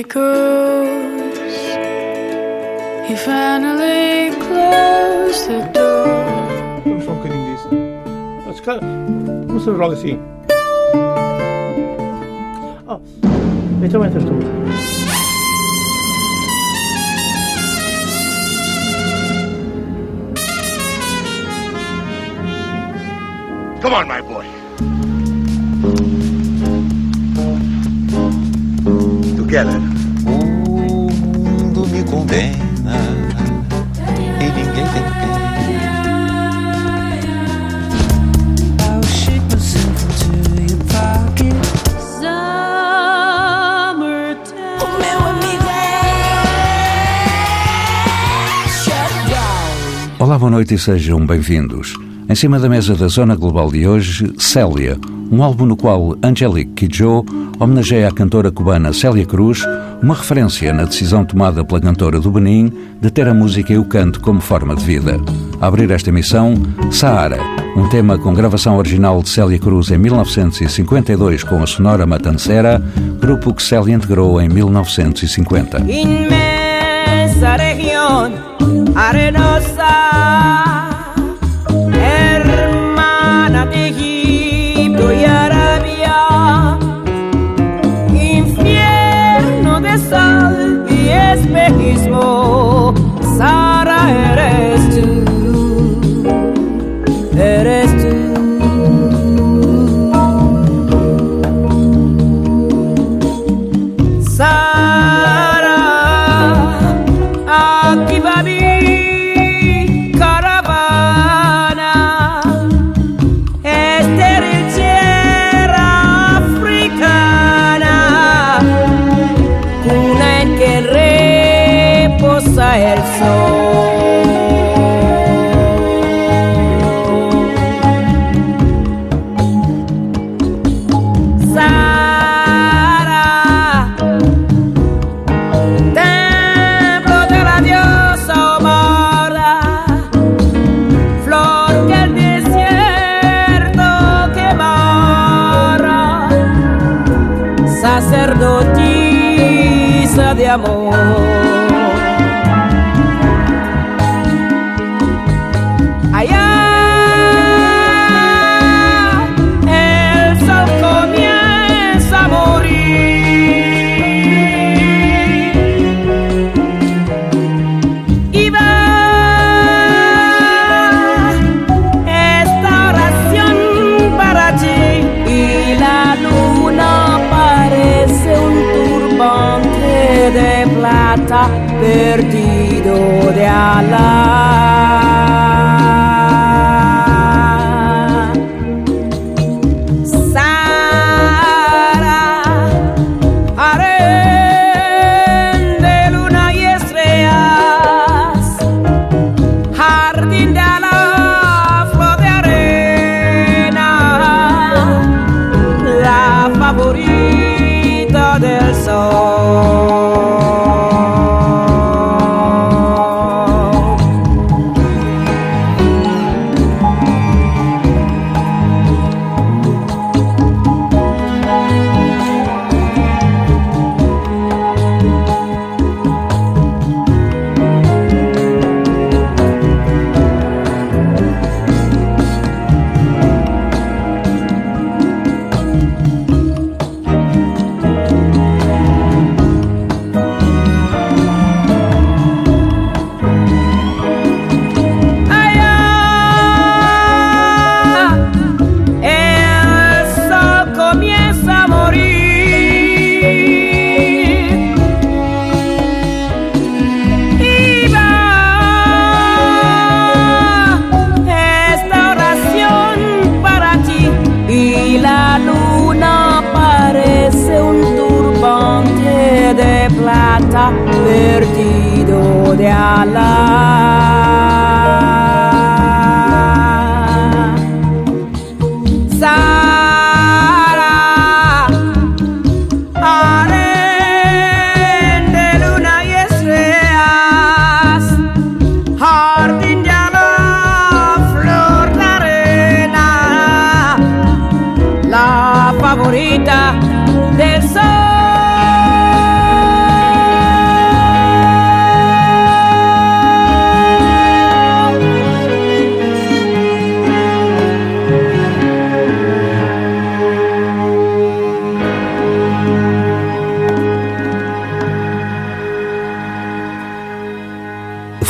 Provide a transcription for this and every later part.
echoes. He finally closed the door. I'm shocking this. That's kind of. What's the wrong thing? Oh, it's a winter tool. Come on, my boy. Together. Condena e ninguém tem pena. I'll shake myself into your pocket. Summertime. Meu amigo Shut Olá, boa noite e sejam bem-vindos. Em cima da mesa da Zona Global de hoje, Célia, um álbum no qual Angelique Kidjo homenageia a cantora cubana Célia Cruz, uma referência na decisão tomada pela cantora do Benin de ter a música e o canto como forma de vida. A abrir esta emissão, Saara, um tema com gravação original de Célia Cruz em 1952 com a Sonora Matancera, grupo que Célia integrou em 1950. inmensa región arenosa,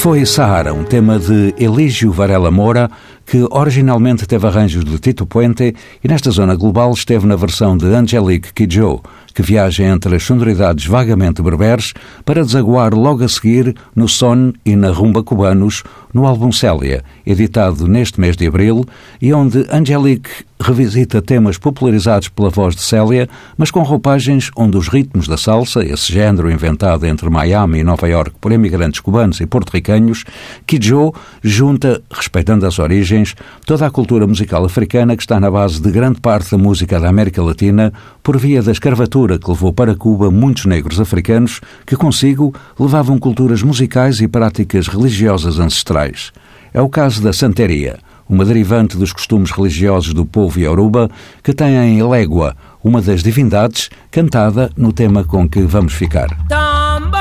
foi Sahara, um tema de Elígio Varela Moura, que originalmente teve arranjos de Tito Puente e nesta zona global esteve na versão de Angelique Kidjo, que viaja entre as sonoridades vagamente berberes para desaguar logo a seguir no son e na rumba cubanos no álbum Célia, editado neste mês de abril, e onde Angelique revisita temas popularizados pela voz de Célia, mas com roupagens onde os ritmos da salsa, esse género inventado entre Miami e Nova York por imigrantes cubanos e porto-ricanhos, Kidjo junta, respeitando as origens, toda a cultura musical africana que está na base de grande parte da música da América Latina por via da escravatura que levou para Cuba muitos negros africanos que consigo levavam culturas musicais e práticas religiosas ancestrais. É o caso da santeria, uma derivante dos costumes religiosos do povo Yoruba, que tem em Légua, uma das divindades, cantada no tema com que vamos ficar. Tambo,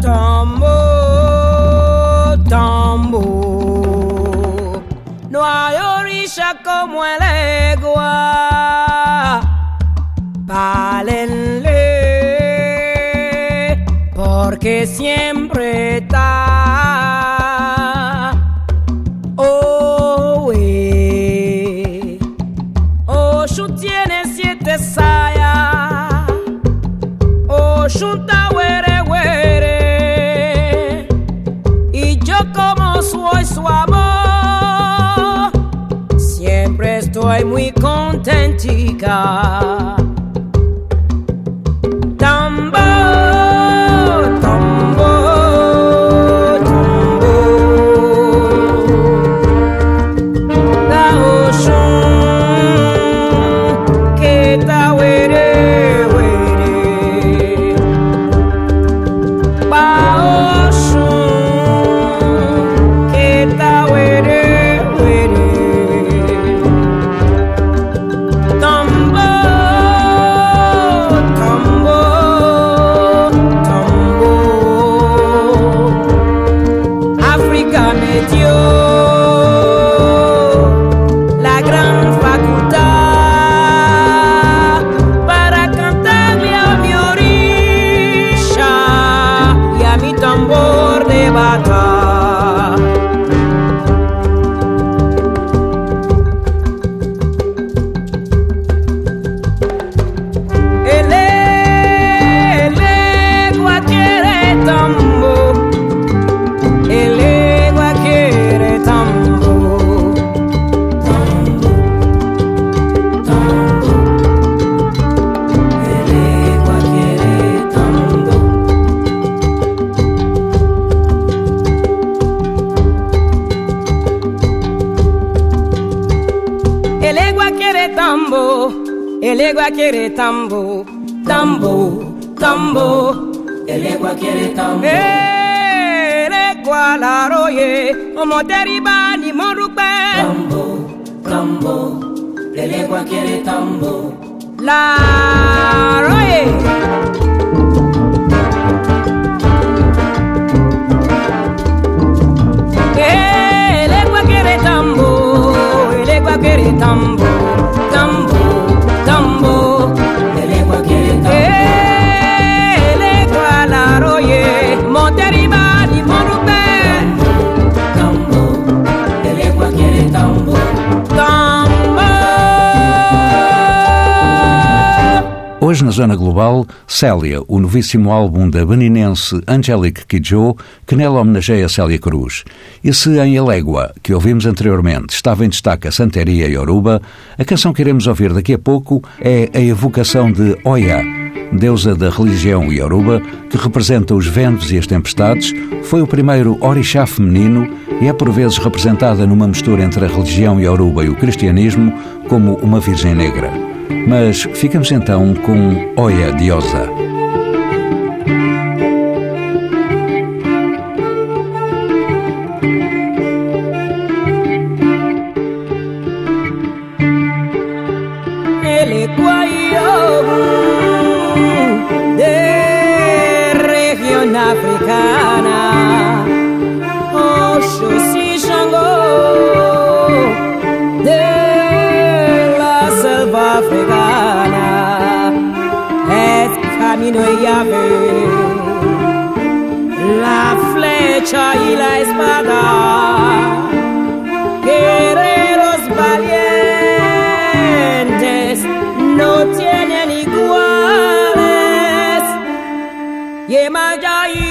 tambo, tambo. No como porque siempre está. chica. Hoje, na Zona Global, Célia, o novíssimo álbum da beninense Angelique Kidjo, que nela homenageia Célia Cruz. E se em Alégua, que ouvimos anteriormente, estava em destaque a Santeria e Yoruba, a canção que iremos ouvir daqui a pouco é a evocação de Oya, deusa da religião Yoruba, que representa os ventos e as tempestades, foi o primeiro orixá feminino e é por vezes representada numa mistura entre a religião Yoruba e o cristianismo como uma virgem negra. Mas ficamos então com Oya Diosa. Yemaya y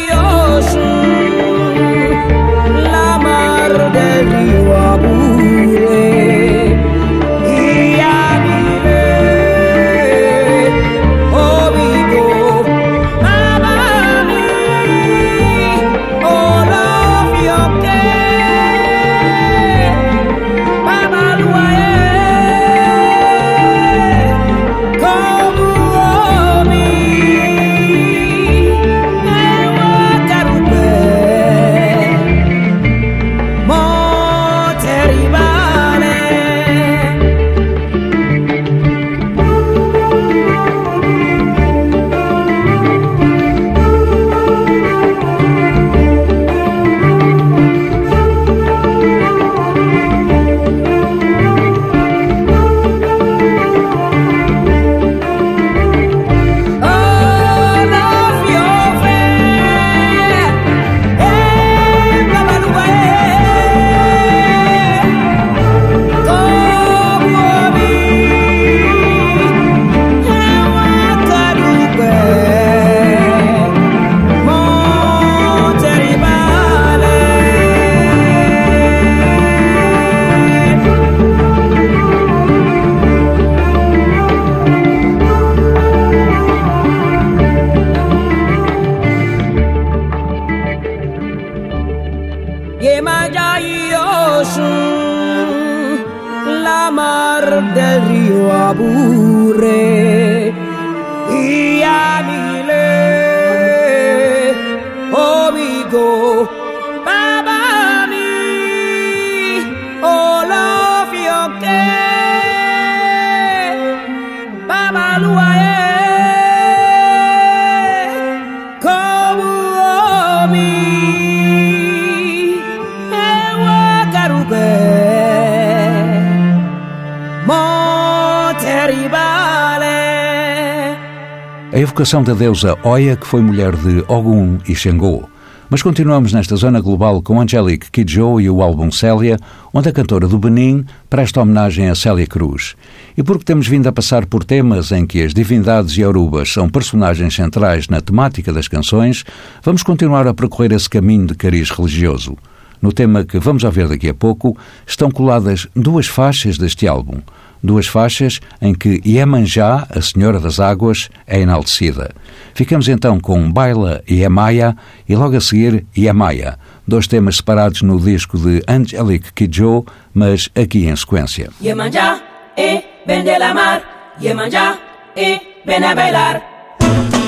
evocação da deusa Oya, que foi mulher de Ogum e Xangô. Mas continuamos nesta zona global com Angelique Kidjo e o álbum Célia, onde a cantora do Benin presta homenagem a Célia Cruz. E porque temos vindo a passar por temas em que as divindades e arubas são personagens centrais na temática das canções, vamos continuar a percorrer esse caminho de cariz religioso. No tema que vamos ouvir daqui a pouco, estão coladas duas faixas deste álbum. Duas faixas em que Iemanjá, a Senhora das Águas, é enaltecida. Ficamos então com Baila Iemaya e logo a seguir Iemaya, dois temas separados no disco de Angelique Kidjo, mas aqui em sequência. Yemanja, eh, ven de la mar. Yemanja, eh, ven a bailar.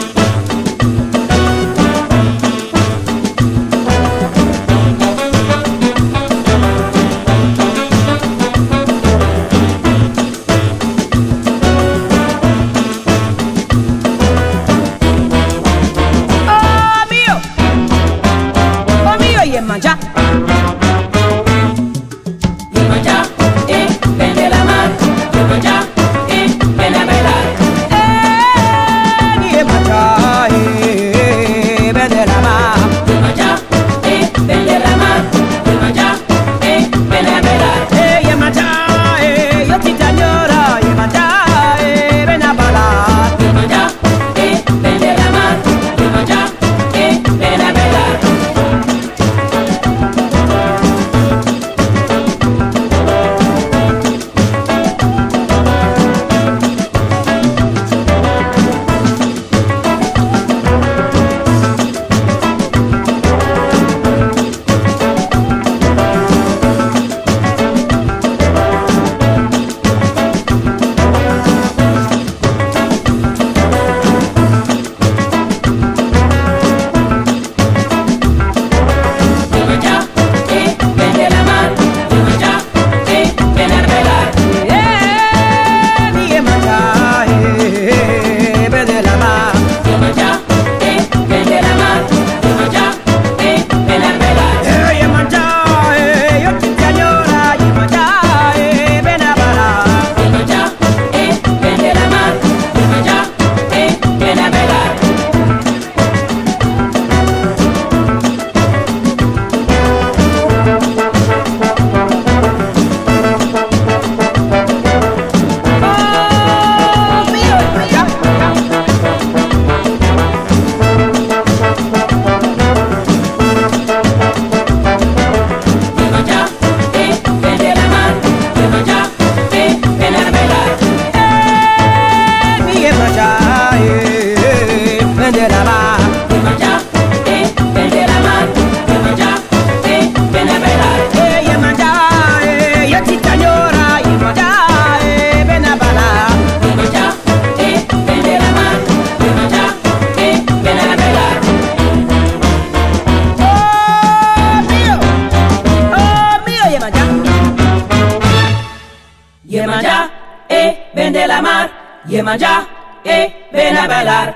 Yemaya, eh, ven a bailar.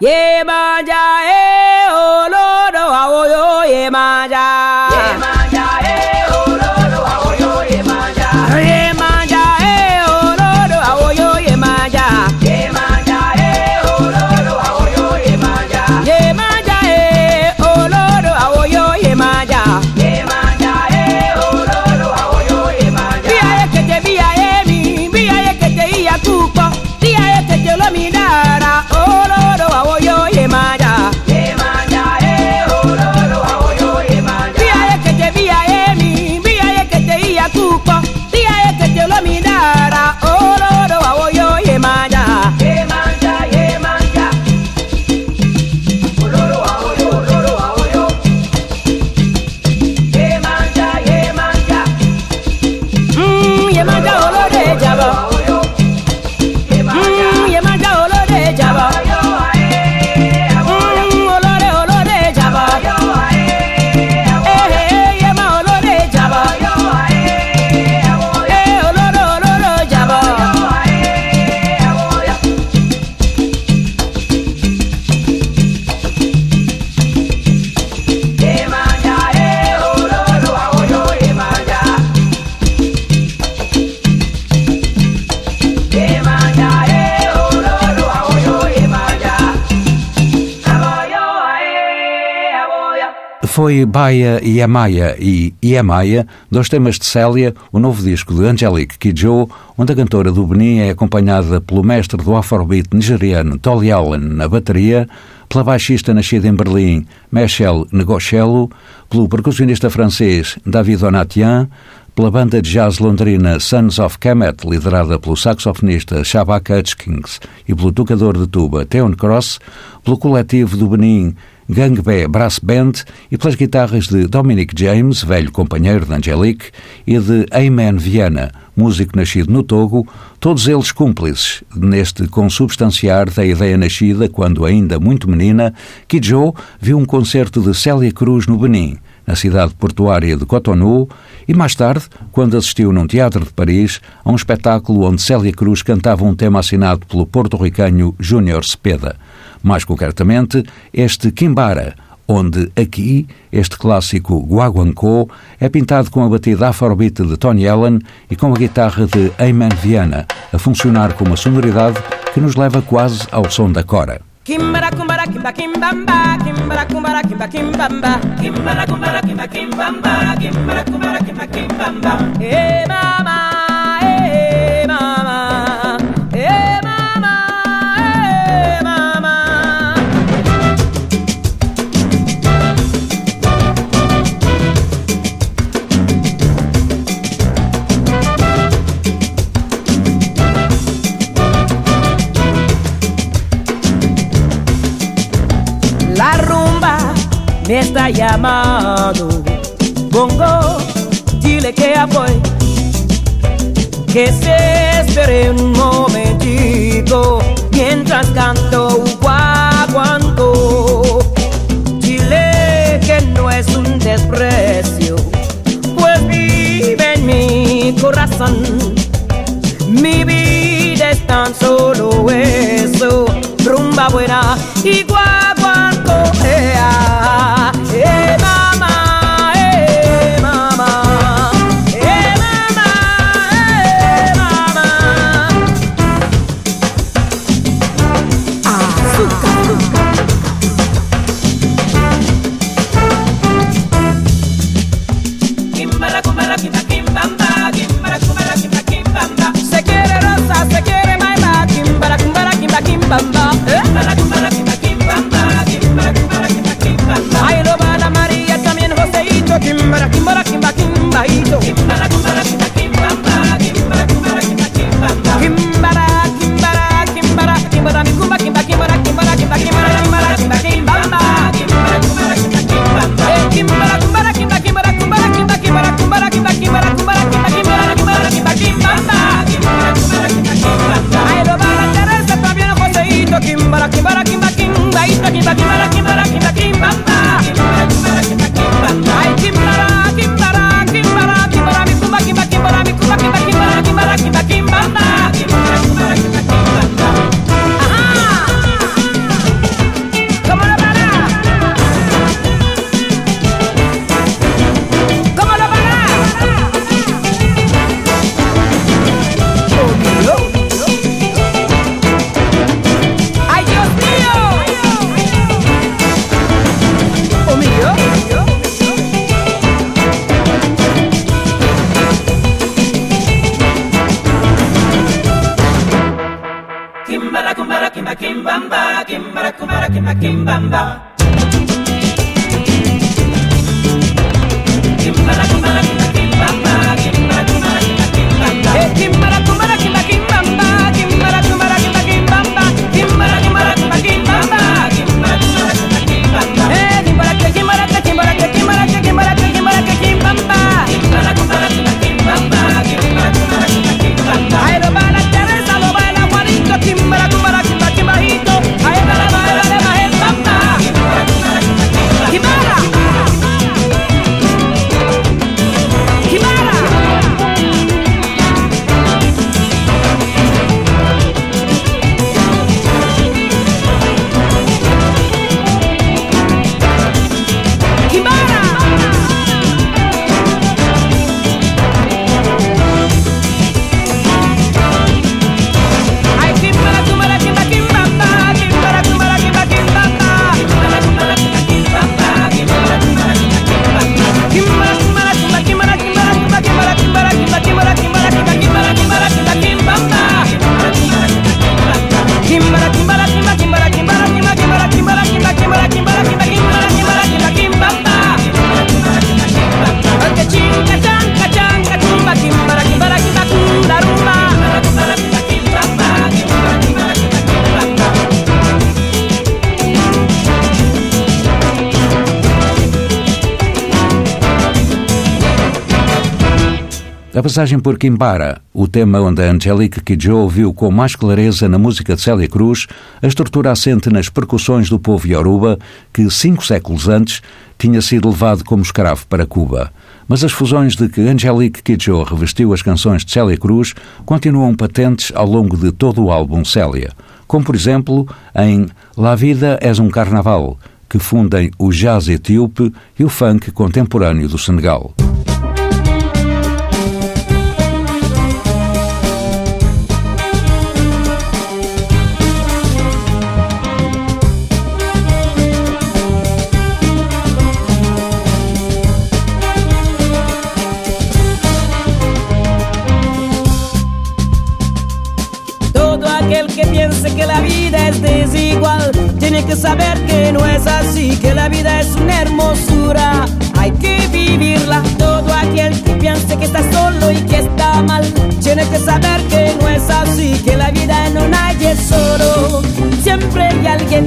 Yemaya, eh, Baia e Amaya e Iemaya, dois temas de Célia, o novo disco de Angelique Kidjo, onde a cantora do Benin é acompanhada pelo mestre do afrobeat nigeriano Tolly Allen na bateria, pela baixista nascida em Berlim, Michel Negochello, pelo percussionista francês David Donatien, pela banda de jazz londrina Sons of Kemet, liderada pelo saxofonista Shabak Hutchins e pelo tocador de tuba Theon Cross, pelo coletivo do Benin Gangbé Brass Band e pelas guitarras de Dominic James, velho companheiro de Angelique, e de Ayman Viana, músico nascido no Togo, todos eles cúmplices neste consubstanciar da ideia nascida quando ainda muito menina, Kidjo viu um concerto de Célia Cruz no Benin, na cidade portuária de Cotonou, e mais tarde, quando assistiu num teatro de Paris a um espetáculo onde Célia Cruz cantava um tema assinado pelo porto-ricano Júnior Cepeda. Mais concretamente, este Kimbara, onde aqui este clássico Guaguancó é pintado com a batida afrobeat de Tony Allen e com a guitarra de Ayman Viana, a funcionar com uma sonoridade que nos leva quase ao som da cora. Kimbara kumbara kimba kimbamba kimbara kumbara kimba kimbamba kimbara kumbara kimba kimbamba kimbara kumbara kimba kimbamba eh mama eh mama eh mama me está llamando. Bongo, dile que ya voy. Que se espere un momentito mientras canto guaguancó. Dile que no es un desprecio, pues vive en mi corazón. Mi vida es tan solo eso, rumba buena y guaguancó. Eh, Bye. pasadito. Passagem por Kimbara, o tema onde a Angelique Kidjo viu com mais clareza na música de Célia Cruz a estrutura assente nas percussões do povo Yoruba que, cinco séculos antes, tinha sido levado como escravo para Cuba. Mas as fusões de que Angelique Kidjo revestiu as canções de Célia Cruz continuam patentes ao longo de todo o álbum Célia, como por exemplo em La Vida és um Carnaval, que fundem o jazz etíope e o funk contemporâneo do Senegal. es desigual. Tiene que saber que no es así, que la vida es una hermosura. Hay que vivirla. Todo aquel que piense que está solo y que está mal, tiene que saber que no es así, que la vida no hay es. Siempre hay alguien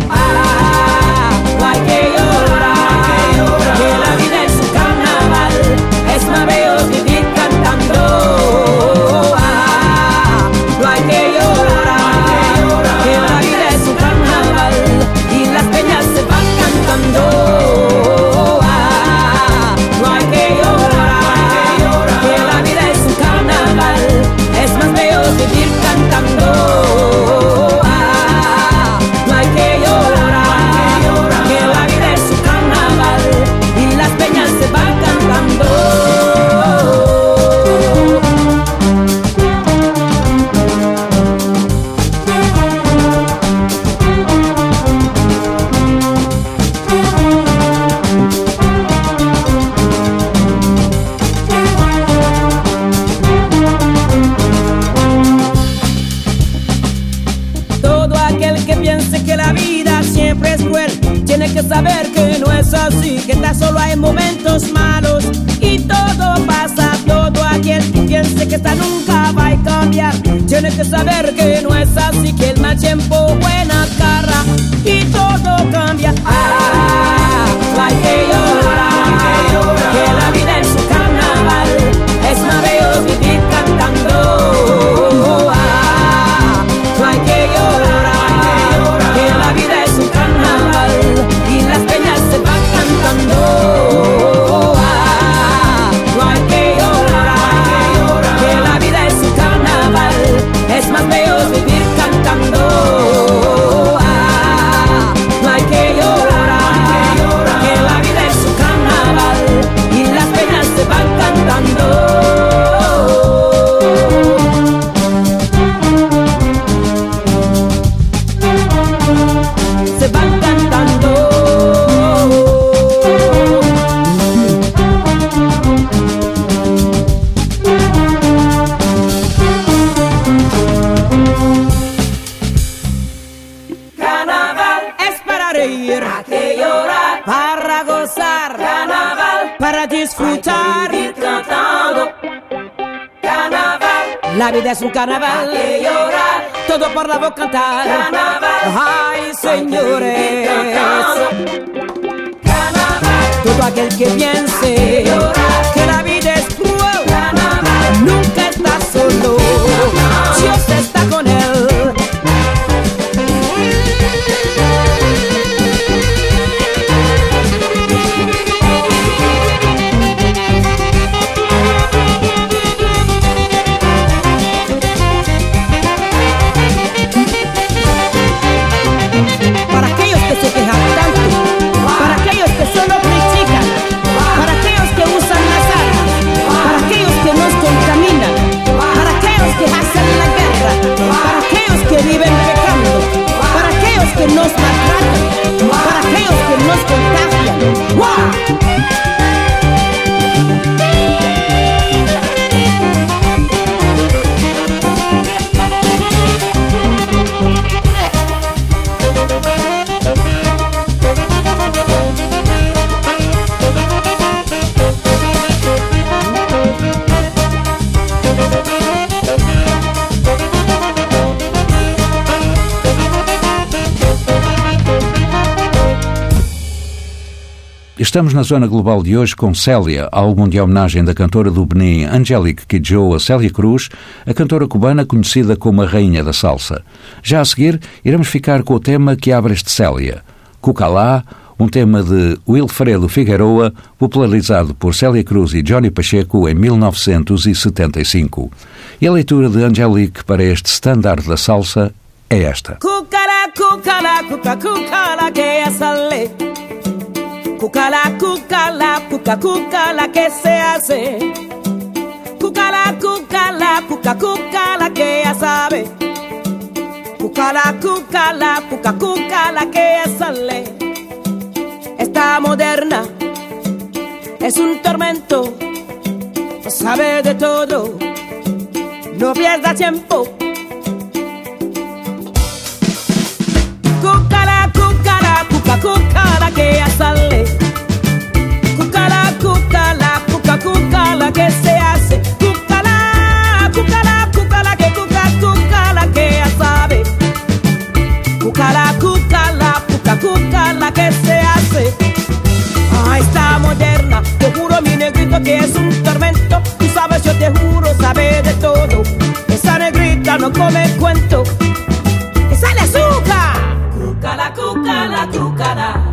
Estamos na zona global de hoje com Célia, álbum de homenagem da cantora do Benin Angelique Kidjo a Célia Cruz, a cantora cubana conhecida como a Rainha da Salsa. Já a seguir, iremos ficar com o tema que abre este Célia, Cucalá, um tema de Wilfredo Figueroa, popularizado por Célia Cruz e Johnny Pacheco em 1975. E a leitura de Angelique para este standard da salsa é esta. Cucala, cucala, cuca, cucala, que sale. Cucala, cucala, cuca, cucala, que se hace. Cucala, cucala, cuca, cucala, que ya sabe. Cucala, cucala, cuca, cucala, que ya sale. Está moderna, es un tormento, sabe de todo, no pierda tiempo. Cucala, cucala, cuca, cucala, que sale. Cucala, cucala, cuca, cucala, que se hace. Cucala, cucala, cucala, que cuca, cucala, que ya sabe. Cucala, cucala, cuca, cucala, que se hace. Ah, está moderna, te juro mi negrito que es un tormento. Tú sabes, yo te juro, sabe de todo. Esa negrita no come cuento. Esa le azúcar. cucala, cucala, cucala,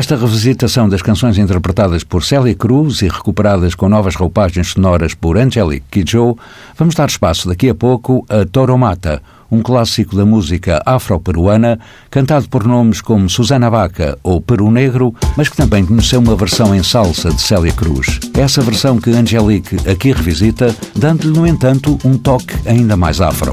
E nesta revisitação das canções interpretadas por Célia Cruz e recuperadas com novas roupagens sonoras por Angelique Kidjo, vamos dar espaço daqui a pouco a Toromata, um clássico da música afro-peruana, cantado por nomes como Susana Vaca ou Peru Negro, mas que também conheceu uma versão em salsa de Célia Cruz. Essa versão que Angelique aqui revisita, dando-lhe, no entanto, um toque ainda mais afro.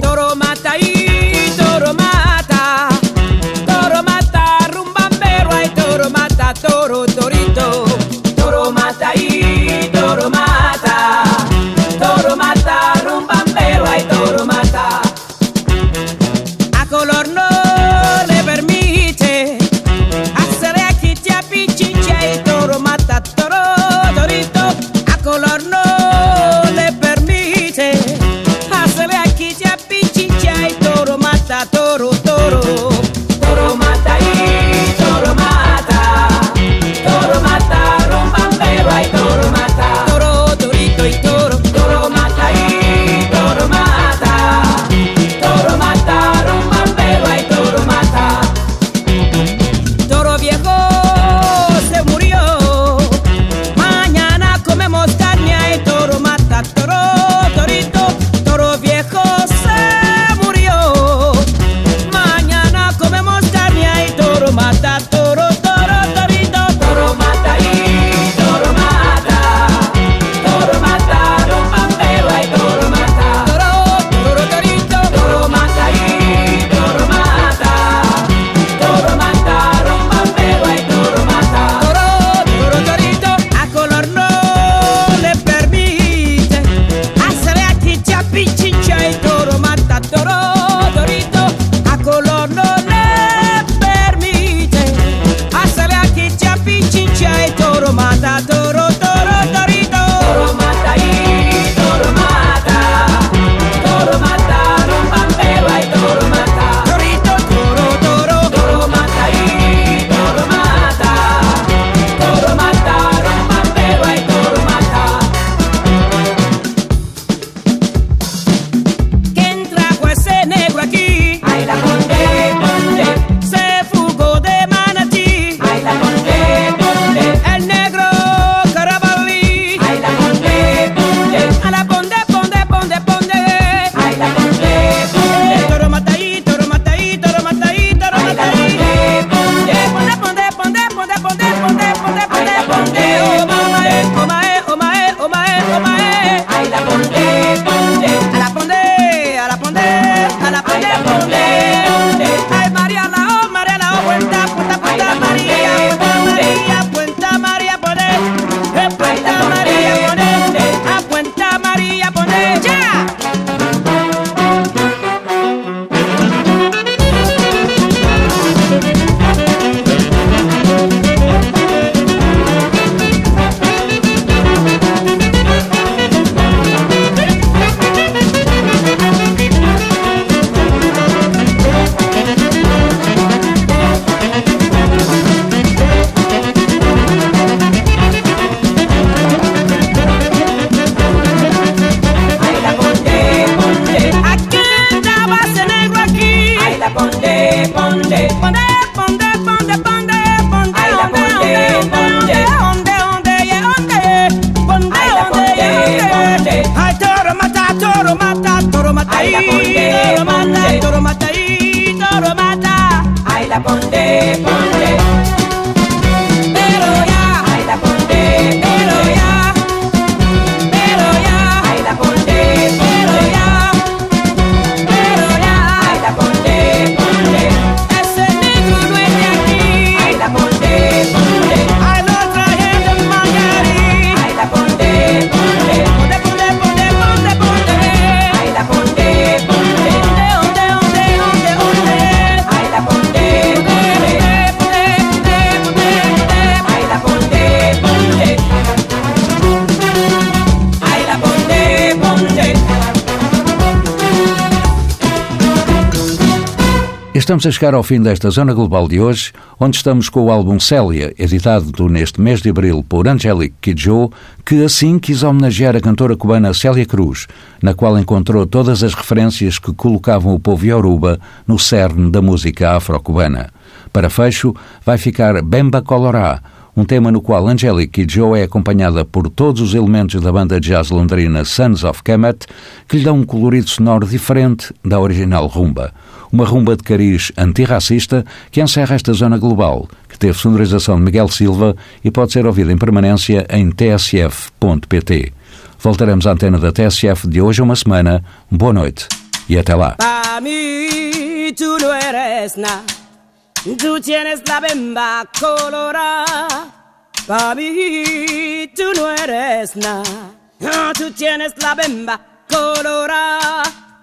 Estamos a chegar ao fim desta Zona Global de hoje, onde estamos com o álbum Célia, editado neste mês de abril por Angélica Kidjo, que assim quis homenagear a cantora cubana Célia Cruz, na qual encontrou todas as referências que colocavam o povo Yoruba no cerne da música afro-cubana. Para fecho, vai ficar Bemba Colorá, um tema no qual Angelique Kidjo é acompanhada por todos os elementos da banda de jazz londrina Sons of Kemet, que lhe dão um colorido sonoro diferente da original rumba uma rumba de cariz antirracista que encerra esta zona global, que teve sonorização de Miguel Silva e pode ser ouvida em permanência em tsf.pt. Voltaremos à antena da TSF de hoje a uma semana. Boa noite e até lá.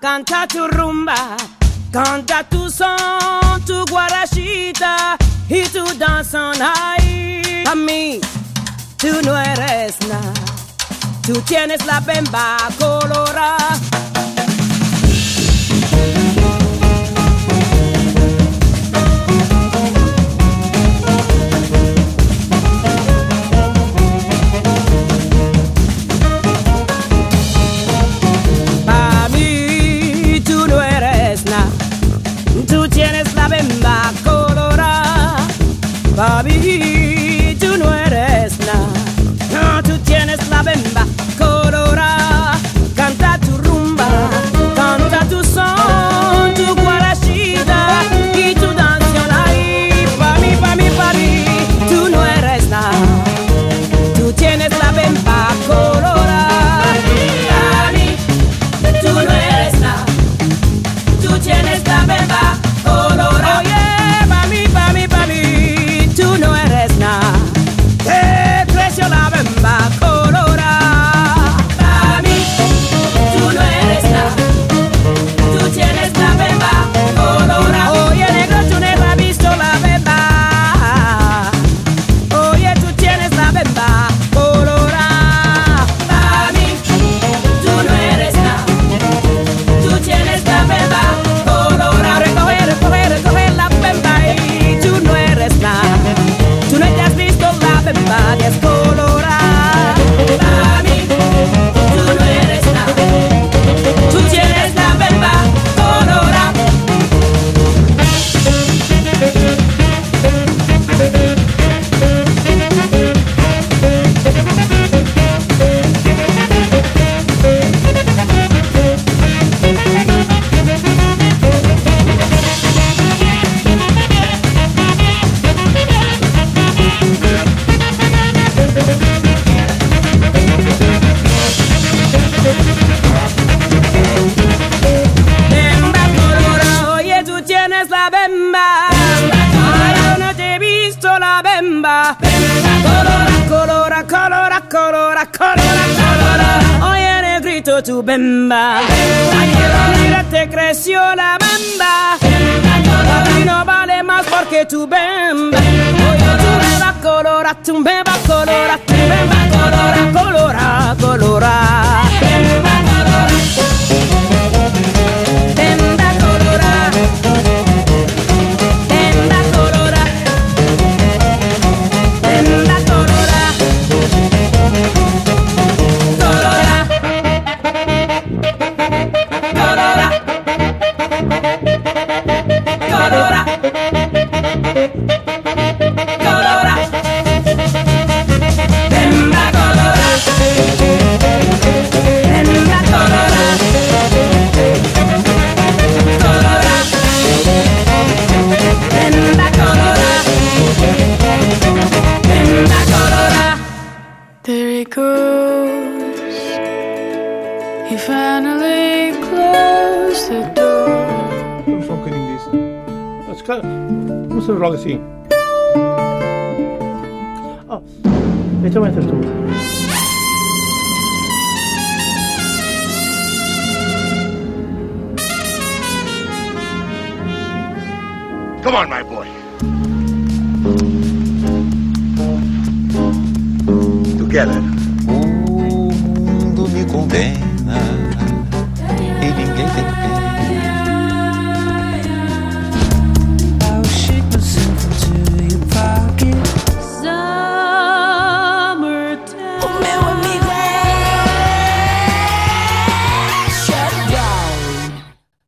Canta tu rumba. Canta tu son, tu guarachita y tu danzón ahí. A mí, tú no eres nada. Tú tienes la bemba colorada.